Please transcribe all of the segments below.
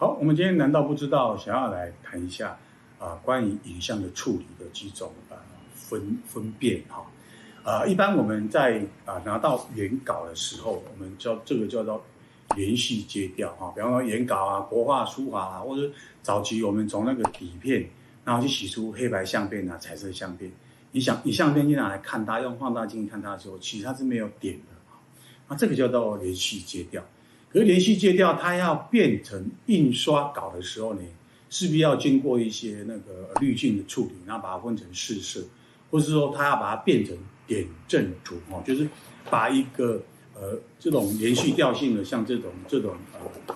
好，我们今天难道不知道想要来谈一下啊、关于影像的处理的几种啊、分分辨哈。啊、一般我们在啊、拿到原稿的时候，我们叫这个叫做连续接调哈，比方说原稿啊、国画、书法啊，或者早期我们从那个底片，然后去洗出黑白相片啊、彩色相片，你想你相片一拿来看它，用放大镜看它的时候，其实它是没有点的啊，那这个叫做连续接调。可是连续接调，它要变成印刷稿的时候呢，势必要经过一些那个滤镜的处理，然后把它分成四色，或是说它要把它变成点阵图哦，就是把一个呃这种连续调性的，像这种这种呃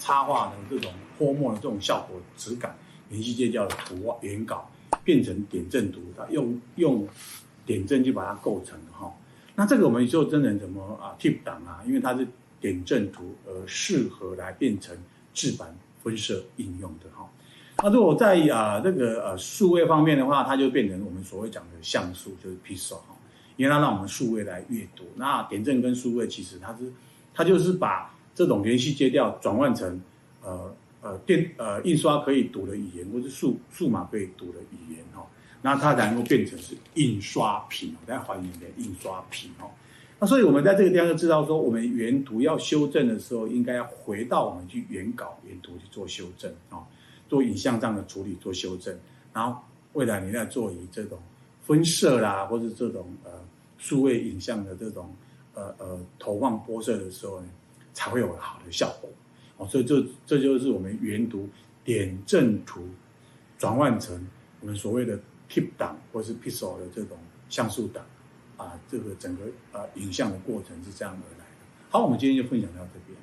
插画的这种泼墨的这种效果质感，连续接调的图原稿变成点阵图，它用用点阵就把它构成了哈。那这个我们就真人怎么啊 tip 档啊，因为它是。点阵图而适合来变成制版分色应用的哈，那如果在啊这个呃数位方面的话，它就变成我们所谓讲的像素，就是 pixel 哈，因为它让我们数位来阅读。那点阵跟数位其实它是它就是把这种联系接调转换成呃呃电呃印刷可以读的语言，或是数数码可以读的语言哈，那它才能够变成是印刷品，我在还原的印刷品哈。那所以，我们在这个地方就知道说，我们原图要修正的时候，应该要回到我们去原稿原图去做修正啊，做影像上的处理做修正，然后未来你要做以这种分色啦，或者这种呃数位影像的这种呃呃投放播射的时候呢，才会有好的效果哦。所以这这就是我们原图点阵图转换成我们所谓的 TIFF 档或是 Pixel 的这种像素档。啊，这个整个啊影像的过程是这样而来的。好，我们今天就分享到这边。